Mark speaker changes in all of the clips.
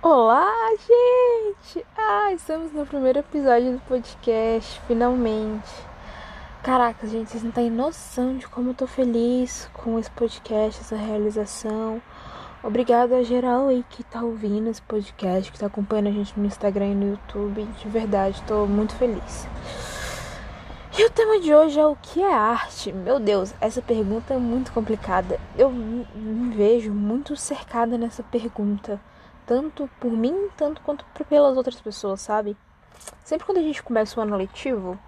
Speaker 1: Olá, gente! Ah, estamos no primeiro episódio do podcast, finalmente. Caraca, gente, vocês não têm noção de como eu tô feliz com esse podcast, essa realização. Obrigada a geral aí que tá ouvindo esse podcast, que tá acompanhando a gente no Instagram e no YouTube. De verdade, tô muito feliz. E o tema de hoje é o que é arte? Meu Deus, essa pergunta é muito complicada. Eu me vejo muito cercada nessa pergunta tanto por mim, tanto quanto pelas outras pessoas, sabe? Sempre quando a gente começa o ano letivo,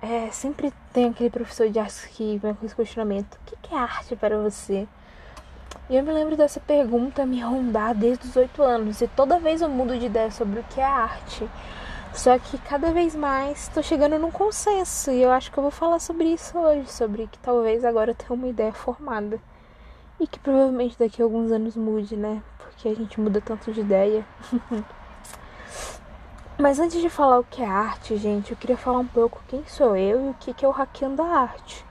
Speaker 1: é, sempre tem aquele professor de arte que vem com esse questionamento: o que é arte para você? E eu me lembro dessa pergunta me rondar desde os oito anos, e toda vez eu mudo de ideia sobre o que é arte. Só que cada vez mais estou chegando num consenso, e eu acho que eu vou falar sobre isso hoje, sobre que talvez agora eu tenha uma ideia formada. E que provavelmente daqui a alguns anos mude, né? Porque a gente muda tanto de ideia. Mas antes de falar o que é arte, gente, eu queria falar um pouco quem sou eu e o que é o Hackeando a Arte.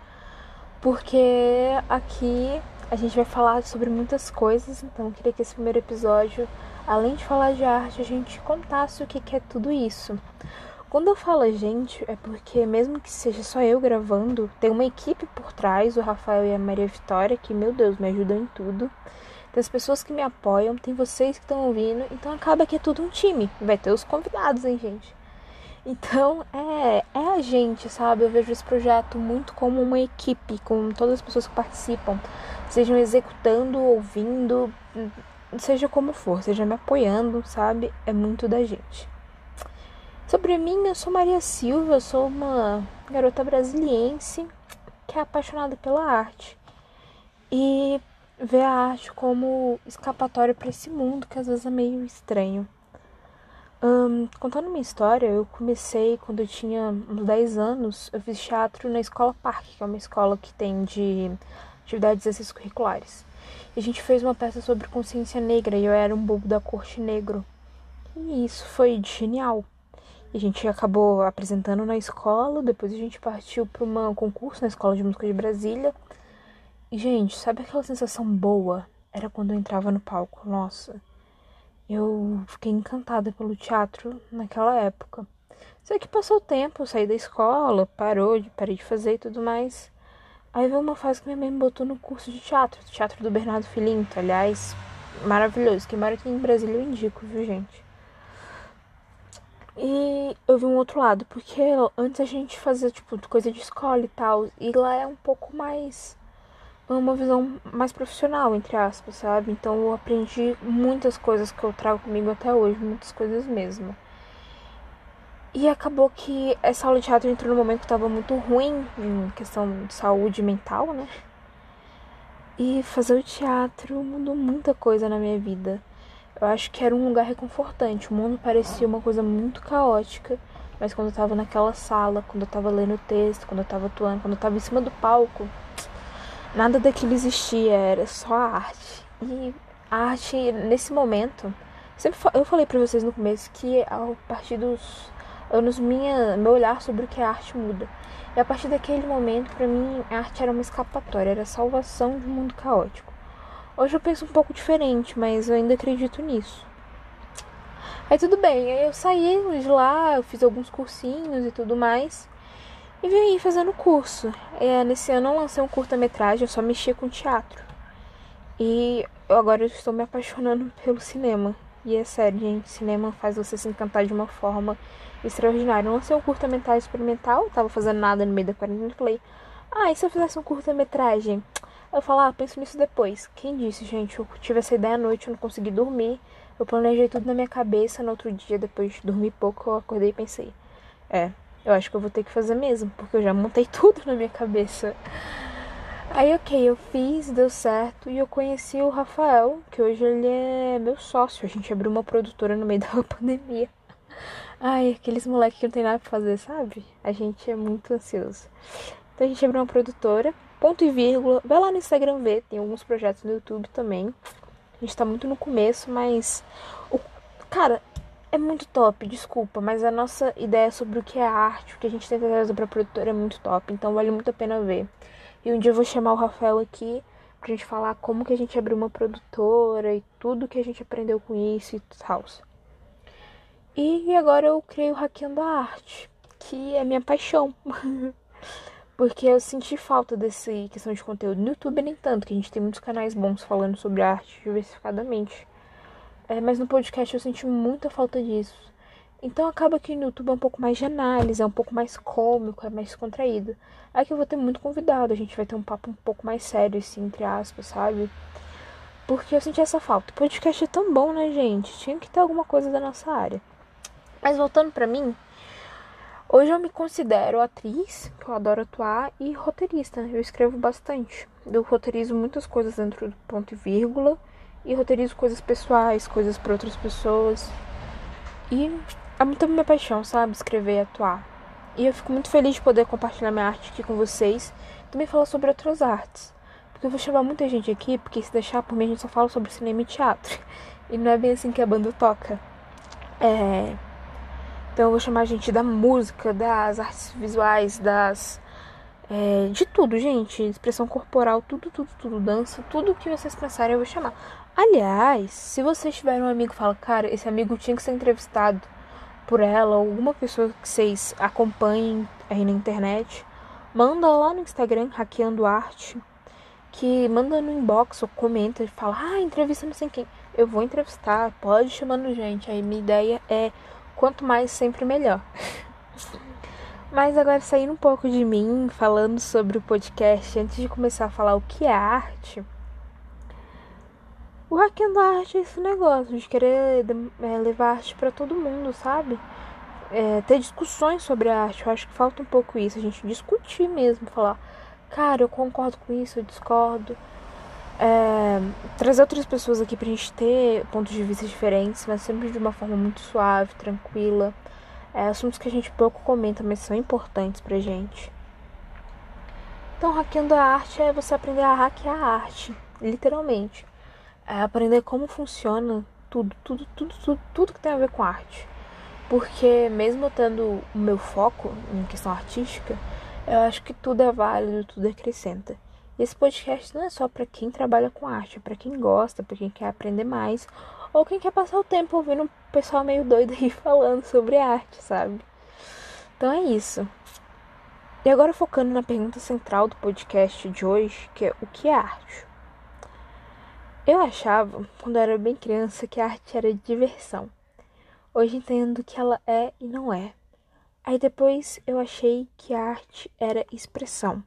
Speaker 1: Porque aqui a gente vai falar sobre muitas coisas, então eu queria que esse primeiro episódio, além de falar de arte, a gente contasse o que é tudo isso. Quando eu falo gente, é porque mesmo que seja só eu gravando, tem uma equipe por trás, o Rafael e a Maria Vitória, que, meu Deus, me ajudam em tudo. Tem as pessoas que me apoiam, tem vocês que estão ouvindo, então acaba que é tudo um time. Vai ter os convidados, hein, gente? Então, é, é a gente, sabe? Eu vejo esse projeto muito como uma equipe, com todas as pessoas que participam, sejam executando, ouvindo, seja como for, seja me apoiando, sabe? É muito da gente. Sobre mim, eu sou Maria Silva, sou uma garota brasiliense que é apaixonada pela arte e vê a arte como escapatória para esse mundo que às vezes é meio estranho. Um, contando minha história, eu comecei quando eu tinha uns 10 anos, eu fiz teatro na Escola Parque, que é uma escola que tem de atividades extracurriculares. E a gente fez uma peça sobre consciência negra e eu era um bobo da corte negro. E isso foi genial a gente acabou apresentando na escola, depois a gente partiu para um concurso na Escola de Música de Brasília. E, gente, sabe aquela sensação boa? Era quando eu entrava no palco. Nossa, eu fiquei encantada pelo teatro naquela época. Só que passou o tempo, saí da escola, parou, parei de fazer e tudo mais. Aí veio uma fase que minha mãe me botou no curso de teatro, teatro do Bernardo Filinto, aliás, maravilhoso. Quem mora aqui em Brasília eu indico, viu, gente? E eu vi um outro lado, porque antes a gente fazia, tipo, coisa de escola e tal, e lá é um pouco mais. uma visão mais profissional, entre aspas, sabe? Então eu aprendi muitas coisas que eu trago comigo até hoje, muitas coisas mesmo. E acabou que essa aula de teatro entrou num momento que estava muito ruim, em questão de saúde mental, né? E fazer o teatro mudou muita coisa na minha vida. Eu acho que era um lugar reconfortante. O mundo parecia uma coisa muito caótica, mas quando eu tava naquela sala, quando eu tava lendo o texto, quando eu tava atuando, quando eu tava em cima do palco, nada daquilo existia, era só a arte. E a arte, nesse momento, sempre eu falei para vocês no começo que a partir dos anos minha, meu olhar sobre o que é arte muda. E a partir daquele momento, para mim, a arte era uma escapatória, era a salvação de um mundo caótico. Hoje eu penso um pouco diferente, mas eu ainda acredito nisso. Aí tudo bem, eu saí de lá, eu fiz alguns cursinhos e tudo mais. E vim fazendo curso. É, nesse ano eu lancei um curta-metragem, eu só mexia com teatro. E eu agora estou me apaixonando pelo cinema. E é sério, gente, cinema faz você se encantar de uma forma extraordinária. Eu lancei um curta-metragem experimental, tava fazendo nada no meio da quarentena e falei, ah, e se eu fizesse um curta-metragem? Eu falo, ah, penso nisso depois. Quem disse, gente? Eu tive essa ideia à noite, eu não consegui dormir. Eu planejei tudo na minha cabeça. No outro dia, depois de dormir pouco, eu acordei e pensei: é, eu acho que eu vou ter que fazer mesmo, porque eu já montei tudo na minha cabeça. Aí, ok, eu fiz, deu certo. E eu conheci o Rafael, que hoje ele é meu sócio. A gente abriu uma produtora no meio da pandemia. Ai, aqueles moleques que não tem nada pra fazer, sabe? A gente é muito ansioso. Então a gente abriu uma produtora ponto e vírgula. Vai lá no Instagram ver, tem alguns projetos no YouTube também. A gente tá muito no começo, mas. O... Cara, é muito top, desculpa, mas a nossa ideia sobre o que é arte, o que a gente tenta trazer pra produtora é muito top, então vale muito a pena ver. E um dia eu vou chamar o Rafael aqui pra gente falar como que a gente abriu uma produtora e tudo que a gente aprendeu com isso e tal. E agora eu criei o Hackeando a Arte, que é minha paixão. Porque eu senti falta desse questão de conteúdo. No YouTube nem tanto, que a gente tem muitos canais bons falando sobre arte diversificadamente. É, mas no podcast eu senti muita falta disso. Então acaba que no YouTube é um pouco mais de análise, é um pouco mais cômico, é mais contraído. Aqui eu vou ter muito convidado, a gente vai ter um papo um pouco mais sério, assim, entre aspas, sabe? Porque eu senti essa falta. O podcast é tão bom, né, gente? Tinha que ter alguma coisa da nossa área. Mas voltando para mim, Hoje eu me considero atriz, que eu adoro atuar, e roteirista. Eu escrevo bastante. Eu roteirizo muitas coisas dentro do ponto e vírgula. E roteirizo coisas pessoais, coisas para outras pessoas. E é muito minha paixão, sabe? Escrever e atuar. E eu fico muito feliz de poder compartilhar minha arte aqui com vocês. Também falar sobre outras artes. Porque eu vou chamar muita gente aqui, porque se deixar por mim a gente só fala sobre cinema e teatro. E não é bem assim que a banda toca. É então eu vou chamar a gente da música, das artes visuais, das. É, de tudo, gente. Expressão corporal, tudo, tudo, tudo. Dança, tudo que vocês pensarem eu vou chamar. Aliás, se vocês tiverem um amigo que fala, cara, esse amigo tinha que ser entrevistado por ela, ou alguma pessoa que vocês acompanhem aí na internet, manda lá no Instagram, Hackeando Arte, que manda no inbox ou comenta e fala, ah, entrevista não sei quem. Eu vou entrevistar, pode chamando gente. Aí minha ideia é Quanto mais, sempre melhor. Mas agora saindo um pouco de mim, falando sobre o podcast, antes de começar a falar o que é arte, o hackeando a arte é esse negócio de querer é, levar arte para todo mundo, sabe? É, ter discussões sobre a arte, eu acho que falta um pouco isso, a gente discutir mesmo, falar, cara, eu concordo com isso, eu discordo é, trazer outras pessoas aqui pra gente ter pontos de vista diferentes, mas sempre de uma forma muito suave, tranquila. É, assuntos que a gente pouco comenta, mas são importantes pra gente. Então, hackeando a arte é você aprender a hackear a arte, literalmente. É aprender como funciona tudo, tudo, tudo, tudo, tudo que tem a ver com arte. Porque mesmo tendo o meu foco em questão artística, eu acho que tudo é válido, tudo acrescenta. E esse podcast não é só para quem trabalha com arte, é para quem gosta, para quem quer aprender mais, ou quem quer passar o tempo ouvindo um pessoal meio doido aí falando sobre arte, sabe? Então é isso. E agora focando na pergunta central do podcast de hoje, que é o que é arte? Eu achava, quando eu era bem criança, que a arte era diversão. Hoje entendo que ela é e não é. Aí depois eu achei que a arte era expressão.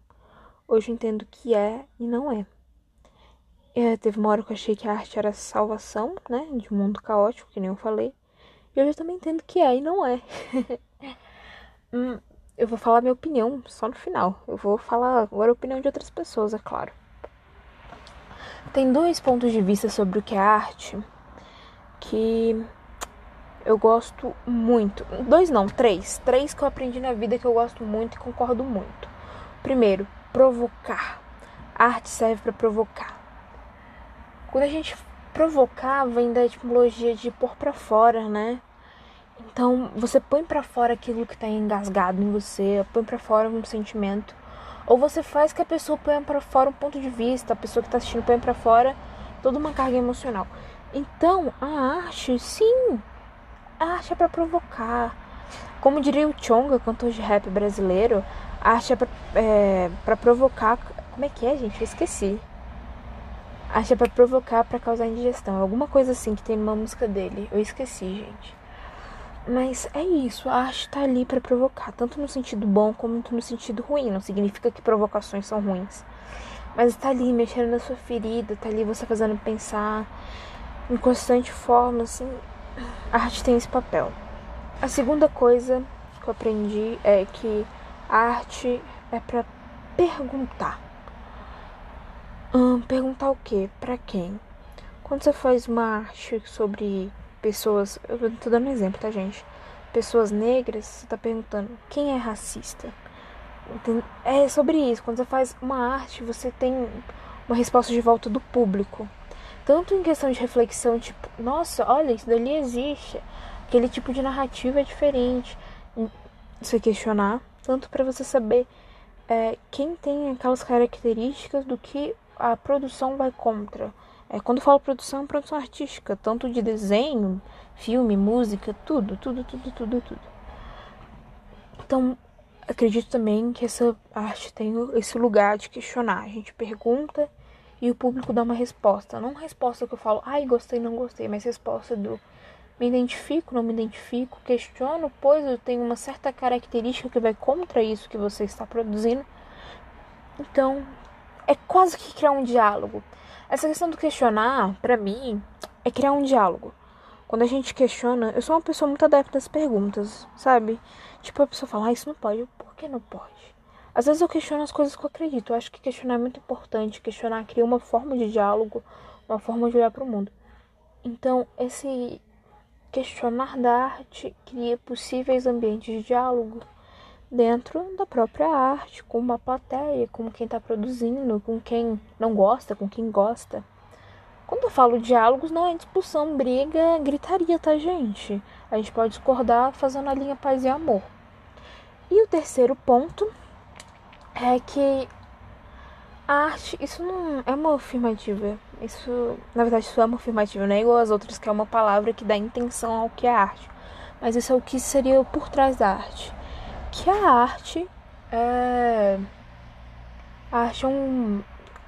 Speaker 1: Hoje eu entendo que é e não é. é. Teve uma hora que eu achei que a arte era salvação, né? De um mundo caótico, que nem eu falei. E hoje eu também entendo que é e não é. hum, eu vou falar minha opinião só no final. Eu vou falar agora a opinião de outras pessoas, é claro. Tem dois pontos de vista sobre o que é arte que eu gosto muito. Dois não, três. Três que eu aprendi na vida que eu gosto muito e concordo muito. Primeiro, provocar. A arte serve para provocar. Quando a gente provocar, vem da etimologia de pôr para fora, né? Então, você põe para fora aquilo que tá engasgado em você, põe para fora um sentimento, ou você faz que a pessoa ponha para fora um ponto de vista, a pessoa que tá assistindo põe para fora toda uma carga emocional. Então, a arte, sim, a arte é para provocar. Como diria o Chonga, cantor de rap brasileiro, a arte é pra, é provocar. Como é que é, gente? Eu esqueci. A é pra provocar, pra causar indigestão. Alguma coisa assim que tem numa música dele. Eu esqueci, gente. Mas é isso, a arte tá ali para provocar, tanto no sentido bom como no sentido ruim. Não significa que provocações são ruins. Mas tá ali mexendo na sua ferida, tá ali você fazendo pensar em constante forma, assim. A arte tem esse papel. A segunda coisa que eu aprendi é que a arte é para perguntar. Hum, perguntar o quê? Para quem? Quando você faz uma arte sobre pessoas, eu tô dando um exemplo, tá, gente? Pessoas negras, você tá perguntando quem é racista. É sobre isso. Quando você faz uma arte, você tem uma resposta de volta do público. Tanto em questão de reflexão, tipo, nossa, olha, isso dali existe. Aquele tipo de narrativa é diferente. Você questionar tanto para você saber é quem tem aquelas características do que a produção vai contra. É, quando falo produção, é produção artística, tanto de desenho, filme, música, tudo, tudo, tudo, tudo, tudo. Então, acredito também que essa arte tem esse lugar de questionar. A gente pergunta e o público dá uma resposta. Não resposta que eu falo, ai, gostei, não gostei, mas resposta do me identifico, não me identifico, questiono, pois eu tenho uma certa característica que vai contra isso que você está produzindo. Então, é quase que criar um diálogo. Essa questão do questionar, para mim, é criar um diálogo. Quando a gente questiona, eu sou uma pessoa muito adepta às perguntas, sabe? Tipo, a pessoa fala, ah, isso não pode. Por que não pode? Às vezes eu questiono as coisas que eu acredito. Eu acho que questionar é muito importante. Questionar cria uma forma de diálogo, uma forma de olhar para o mundo. Então, esse questionar da arte cria possíveis ambientes de diálogo dentro da própria arte, com uma plateia, com quem está produzindo, com quem não gosta, com quem gosta. Quando eu falo diálogos, não é discussão, briga, gritaria, tá, gente? A gente pode discordar fazendo a linha paz e amor. E o terceiro ponto é que a arte, isso não é uma afirmativa. Isso, na verdade, isso é uma afirmativa, não é igual às outras, que é uma palavra que dá intenção ao que é arte. Mas isso é o que seria por trás da arte. Que a arte é. A arte é um,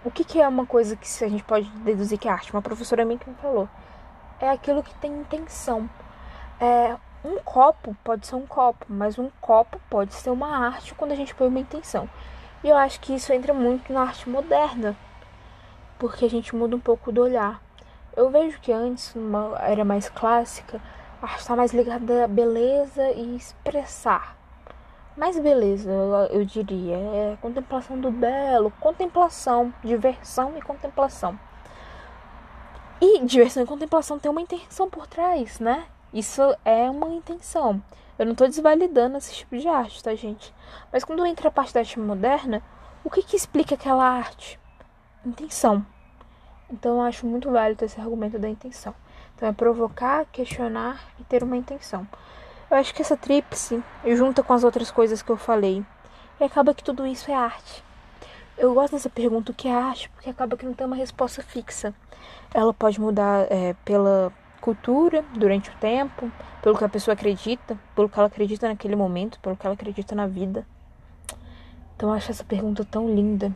Speaker 1: o que, que é uma coisa que a gente pode deduzir que é arte? Uma professora minha que me falou. É aquilo que tem intenção. É, um copo pode ser um copo, mas um copo pode ser uma arte quando a gente põe uma intenção. E eu acho que isso entra muito na arte moderna, porque a gente muda um pouco do olhar. Eu vejo que antes, numa era mais clássica, a arte está mais ligada à beleza e expressar mais beleza, eu, diria. É contemplação do belo, contemplação, diversão e contemplação. E diversão e contemplação tem uma intenção por trás, né? Isso é uma intenção. Eu não estou desvalidando esse tipo de arte, tá, gente? Mas quando entra a parte da arte moderna, o que, que explica aquela arte? Intenção. Então eu acho muito válido esse argumento da intenção. Então é provocar, questionar e ter uma intenção. Eu acho que essa tríplice junta com as outras coisas que eu falei. E acaba que tudo isso é arte. Eu gosto dessa pergunta, o que é arte? Porque acaba que não tem uma resposta fixa. Ela pode mudar é, pela cultura, durante o tempo, pelo que a pessoa acredita, pelo que ela acredita naquele momento, pelo que ela acredita na vida. Então eu acho essa pergunta tão linda.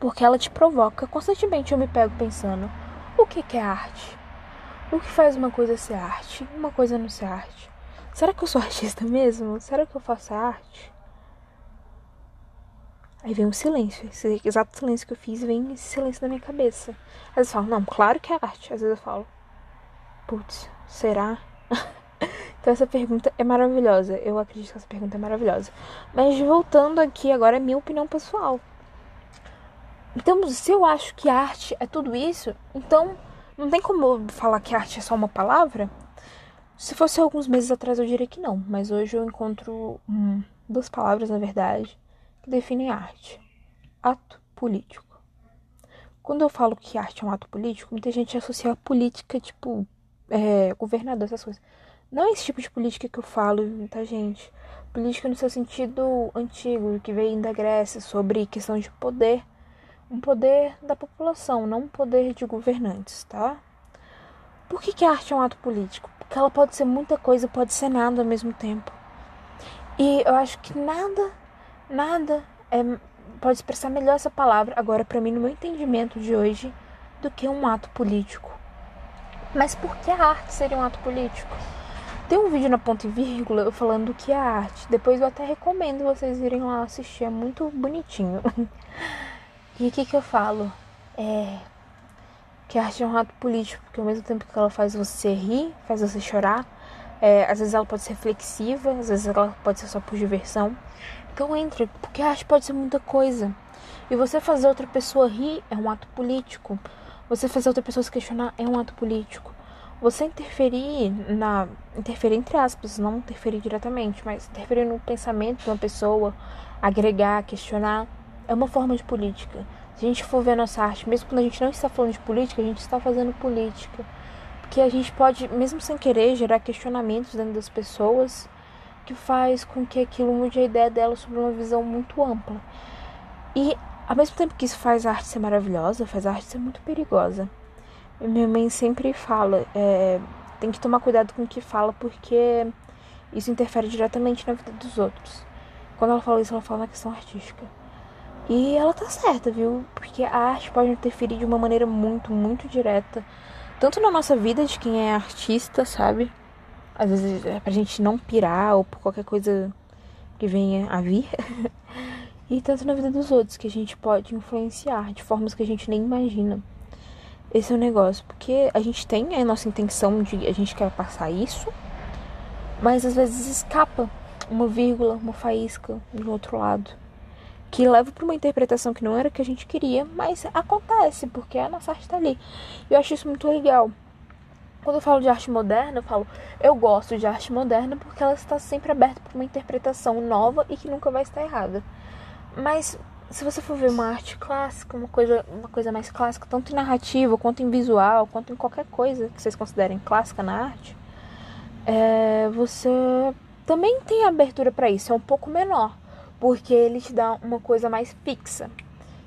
Speaker 1: Porque ela te provoca. Constantemente eu me pego pensando: o que, que é arte? O que faz uma coisa ser arte? Uma coisa não ser arte? Será que eu sou artista mesmo? Será que eu faço arte? Aí vem um silêncio. Esse exato silêncio que eu fiz vem esse silêncio na minha cabeça. Às vezes eu falo, não, claro que é arte. Às vezes eu falo, putz, será? então essa pergunta é maravilhosa. Eu acredito que essa pergunta é maravilhosa. Mas voltando aqui, agora é minha opinião pessoal. Então, se eu acho que arte é tudo isso, então não tem como eu falar que arte é só uma palavra? Se fosse alguns meses atrás, eu diria que não, mas hoje eu encontro hum, duas palavras, na verdade, que definem arte: ato político. Quando eu falo que arte é um ato político, muita gente associa a política, tipo, é, governador, essas coisas. Não é esse tipo de política que eu falo, tá, gente? Política no seu sentido antigo, que veio da Grécia, sobre questão de poder. Um poder da população, não um poder de governantes, tá? Por que, que a arte é um ato político? Porque ela pode ser muita coisa, pode ser nada ao mesmo tempo. E eu acho que nada, nada é, pode expressar melhor essa palavra, agora para mim, no meu entendimento de hoje, do que um ato político. Mas por que a arte seria um ato político? Tem um vídeo na ponta e vírgula falando do que é arte. Depois eu até recomendo vocês irem lá assistir, é muito bonitinho. e o que, que eu falo? É, que a arte é um ato político, porque ao mesmo tempo que ela faz você rir, faz você chorar, é, às vezes ela pode ser reflexiva, às vezes ela pode ser só por diversão. Então entra, porque a arte pode ser muita coisa. E você fazer outra pessoa rir é um ato político. Você fazer outra pessoa se questionar é um ato político. Você interferir na. interferir entre aspas, não interferir diretamente, mas interferir no pensamento de uma pessoa, agregar, questionar, é uma forma de política. Se a gente for ver a nossa arte, mesmo quando a gente não está falando de política, a gente está fazendo política. Porque a gente pode, mesmo sem querer, gerar questionamentos dentro das pessoas que faz com que aquilo mude a ideia dela sobre uma visão muito ampla. E ao mesmo tempo que isso faz a arte ser maravilhosa, faz a arte ser muito perigosa. Minha mãe sempre fala, é, tem que tomar cuidado com o que fala, porque isso interfere diretamente na vida dos outros. Quando ela fala isso, ela fala na questão artística. E ela tá certa, viu? Porque a arte pode interferir de uma maneira muito, muito direta. Tanto na nossa vida de quem é artista, sabe? Às vezes é pra gente não pirar ou por qualquer coisa que venha a vir. e tanto na vida dos outros, que a gente pode influenciar de formas que a gente nem imagina. Esse é o negócio, porque a gente tem a nossa intenção de a gente quer passar isso, mas às vezes escapa uma vírgula, uma faísca do outro lado, que leva para uma interpretação que não era que a gente queria, mas acontece, porque a nossa arte está ali. Eu acho isso muito legal. Quando eu falo de arte moderna, eu falo, eu gosto de arte moderna porque ela está sempre aberta para uma interpretação nova e que nunca vai estar errada. Mas se você for ver uma arte clássica, uma coisa, uma coisa mais clássica, tanto em narrativa, quanto em visual, quanto em qualquer coisa que vocês considerem clássica na arte, é, você também tem abertura para isso, é um pouco menor, porque ele te dá uma coisa mais fixa,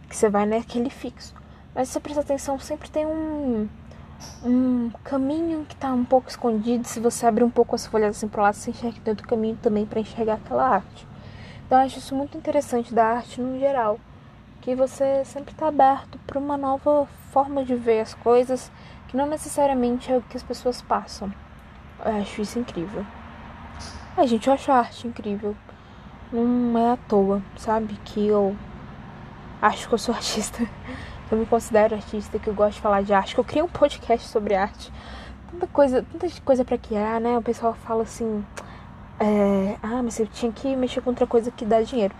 Speaker 1: que você vai naquele fixo. Mas se você prestar atenção, sempre tem um, um caminho que está um pouco escondido. Se você abrir um pouco as folhas assim para lá, você enxerga tem outro caminho também para enxergar aquela arte. Então eu acho isso muito interessante da arte no geral, que você sempre está aberto para uma nova forma de ver as coisas, que não necessariamente é o que as pessoas passam. Eu acho isso incrível. A gente, eu acho a arte incrível. Não é à toa, sabe? Que eu acho que eu sou artista. Eu me considero artista, que eu gosto de falar de arte, que eu criei um podcast sobre arte. Tanta coisa, tanta coisa para criar, né? O pessoal fala assim, é, ah, mas eu tinha que mexer com outra coisa que dá dinheiro.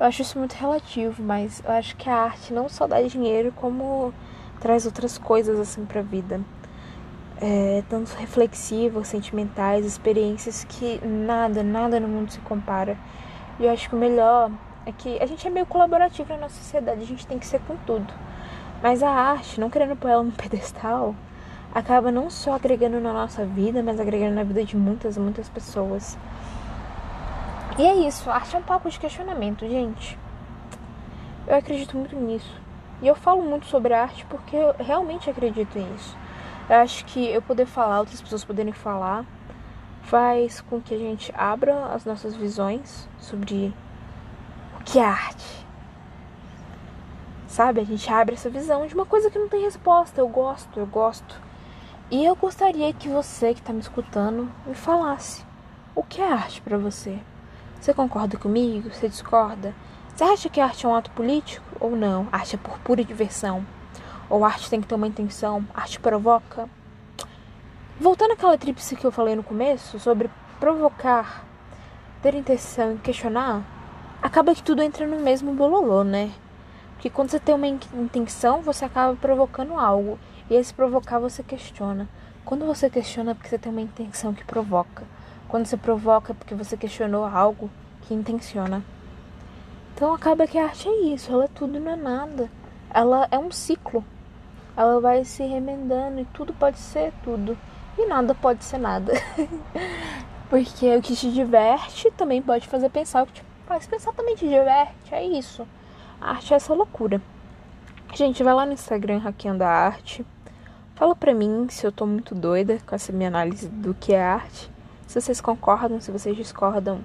Speaker 1: Eu acho isso muito relativo, mas eu acho que a arte não só dá dinheiro, como traz outras coisas assim pra vida é, tanto reflexivas, sentimentais, experiências que nada, nada no mundo se compara. E eu acho que o melhor é que a gente é meio colaborativo na nossa sociedade, a gente tem que ser com tudo. Mas a arte, não querendo pôr ela no pedestal, acaba não só agregando na nossa vida, mas agregando na vida de muitas, muitas pessoas. E é isso, a arte é um papo de questionamento, gente. Eu acredito muito nisso. E eu falo muito sobre arte porque eu realmente acredito nisso. Eu acho que eu poder falar, outras pessoas poderem falar, faz com que a gente abra as nossas visões sobre o que é arte. Sabe? A gente abre essa visão de uma coisa que não tem resposta. Eu gosto, eu gosto. E eu gostaria que você que está me escutando me falasse o que é arte para você. Você concorda comigo? Você discorda? Você acha que arte é um ato político ou não? Arte é por pura diversão? Ou arte tem que ter uma intenção, arte provoca. Voltando àquela tríplice que eu falei no começo, sobre provocar, ter intenção e questionar, acaba que tudo entra no mesmo bololô, né? Porque quando você tem uma intenção, você acaba provocando algo. E esse provocar você questiona. Quando você questiona é porque você tem uma intenção que provoca. Quando você provoca é porque você questionou algo que intenciona. Então acaba que a arte é isso, ela é tudo não é nada. Ela é um ciclo ela vai se remendando e tudo pode ser tudo. E nada pode ser nada. Porque o que te diverte também pode fazer pensar. O que te faz pensar também te diverte. É isso. A arte é essa loucura. Gente, vai lá no Instagram Hackeando a Arte. Fala pra mim se eu tô muito doida com essa minha análise do que é arte. Se vocês concordam, se vocês discordam.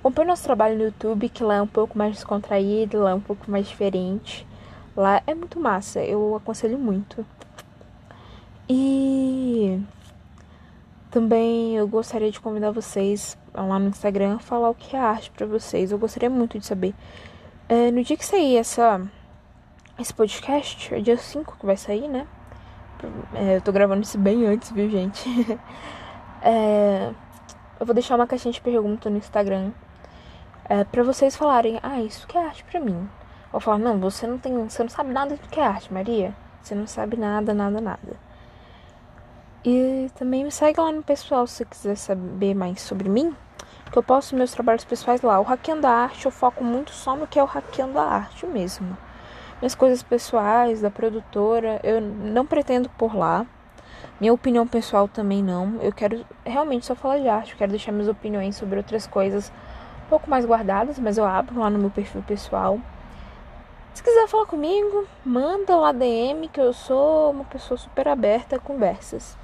Speaker 1: Acompanhe nosso trabalho no YouTube, que lá é um pouco mais descontraído, lá é um pouco mais diferente. Lá é muito massa, eu aconselho muito. E também eu gostaria de convidar vocês lá no Instagram a falar o que é arte para vocês. Eu gostaria muito de saber. É, no dia que sair essa, esse podcast, é dia 5 que vai sair, né? É, eu tô gravando isso bem antes, viu, gente? é, eu vou deixar uma caixinha de pergunta no Instagram é, para vocês falarem: Ah, isso que é arte para mim. Ou falar, não, você não tem. Você não sabe nada do que é arte, Maria. Você não sabe nada, nada, nada. E também me segue lá no pessoal se quiser saber mais sobre mim. Que eu posto meus trabalhos pessoais lá. O Hackeando a Arte eu foco muito só no que é o Hackeando a Arte mesmo. Minhas coisas pessoais, da produtora, eu não pretendo por lá. Minha opinião pessoal também não. Eu quero realmente só falar de arte. Eu quero deixar minhas opiniões sobre outras coisas um pouco mais guardadas, mas eu abro lá no meu perfil pessoal. Se quiser falar comigo, manda lá DM que eu sou uma pessoa super aberta a conversas.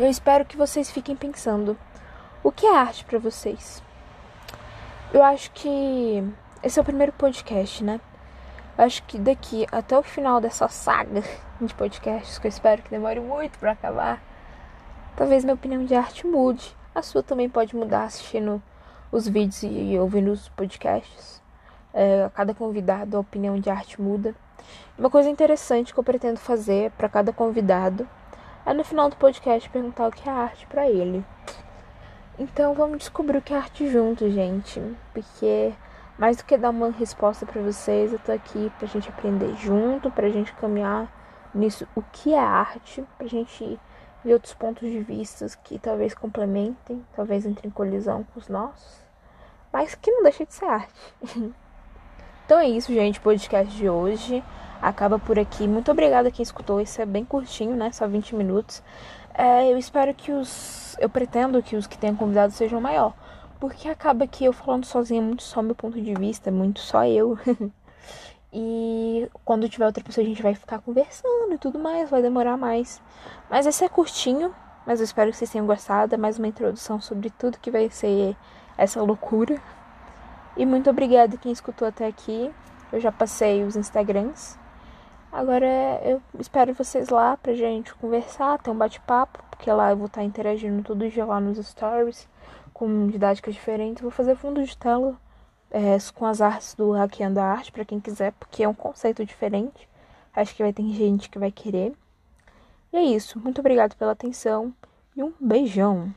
Speaker 1: Eu espero que vocês fiquem pensando: o que é arte para vocês? Eu acho que esse é o primeiro podcast, né? Eu acho que daqui até o final dessa saga de podcasts, que eu espero que demore muito para acabar, talvez minha opinião de arte mude. A sua também pode mudar assistindo os vídeos e ouvindo os podcasts. É, a cada convidado a opinião de arte muda. Uma coisa interessante que eu pretendo fazer para cada convidado é no final do podcast perguntar o que é arte para ele. Então vamos descobrir o que é arte junto, gente, porque mais do que dar uma resposta para vocês, eu tô aqui pra gente aprender junto, pra gente caminhar nisso o que é arte, pra gente ver outros pontos de vista que talvez complementem, talvez entrem em colisão com os nossos, mas que não deixa de ser arte. então é isso, gente, podcast de hoje acaba por aqui. Muito obrigada a quem escutou, esse é bem curtinho, né? Só 20 minutos. É, eu espero que os. Eu pretendo que os que tenham convidado sejam maior. Porque acaba que eu falando sozinha é muito só meu ponto de vista, é muito só eu. e quando tiver outra pessoa a gente vai ficar conversando e tudo mais, vai demorar mais. Mas esse é curtinho, mas eu espero que vocês tenham gostado. É mais uma introdução sobre tudo que vai ser essa loucura. E muito obrigada quem escutou até aqui. Eu já passei os Instagrams. Agora eu espero vocês lá pra gente conversar, ter um bate-papo, porque lá eu vvou estar interagindo todo dia lá nos stories, com didáticas diferentes. Vou fazer fundo de tela é, com as artes do Hackeando a Arte, para quem quiser, porque é um conceito diferente. Acho que vai ter gente que vai querer. E é isso. Muito obrigado pela atenção e um beijão.